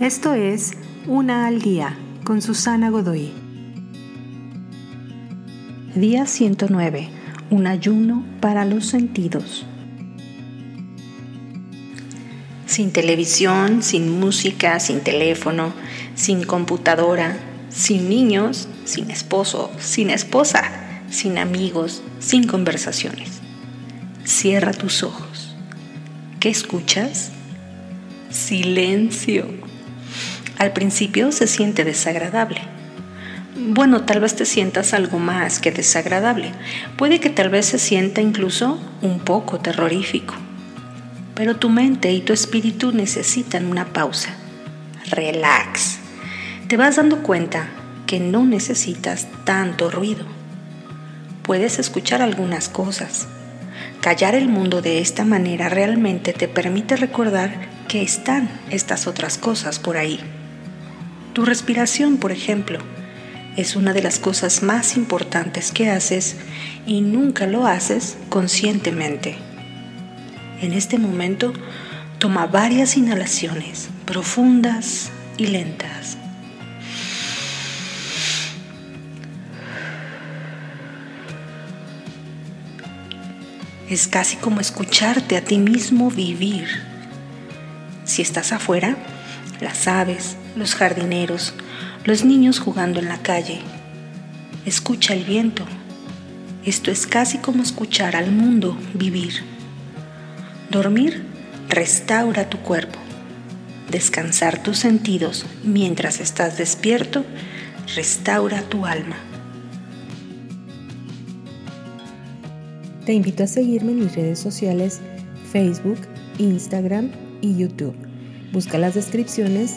Esto es Una al Día con Susana Godoy. Día 109. Un ayuno para los sentidos. Sin televisión, sin música, sin teléfono, sin computadora, sin niños, sin esposo, sin esposa, sin amigos, sin conversaciones. Cierra tus ojos. ¿Qué escuchas? Silencio. Al principio se siente desagradable. Bueno, tal vez te sientas algo más que desagradable. Puede que tal vez se sienta incluso un poco terrorífico. Pero tu mente y tu espíritu necesitan una pausa. Relax. Te vas dando cuenta que no necesitas tanto ruido. Puedes escuchar algunas cosas. Callar el mundo de esta manera realmente te permite recordar que están estas otras cosas por ahí. Tu respiración, por ejemplo, es una de las cosas más importantes que haces y nunca lo haces conscientemente. En este momento, toma varias inhalaciones profundas y lentas. Es casi como escucharte a ti mismo vivir. Si estás afuera, las aves, los jardineros, los niños jugando en la calle. Escucha el viento. Esto es casi como escuchar al mundo vivir. Dormir restaura tu cuerpo. Descansar tus sentidos mientras estás despierto restaura tu alma. Te invito a seguirme en mis redes sociales Facebook, Instagram y YouTube. Busca las descripciones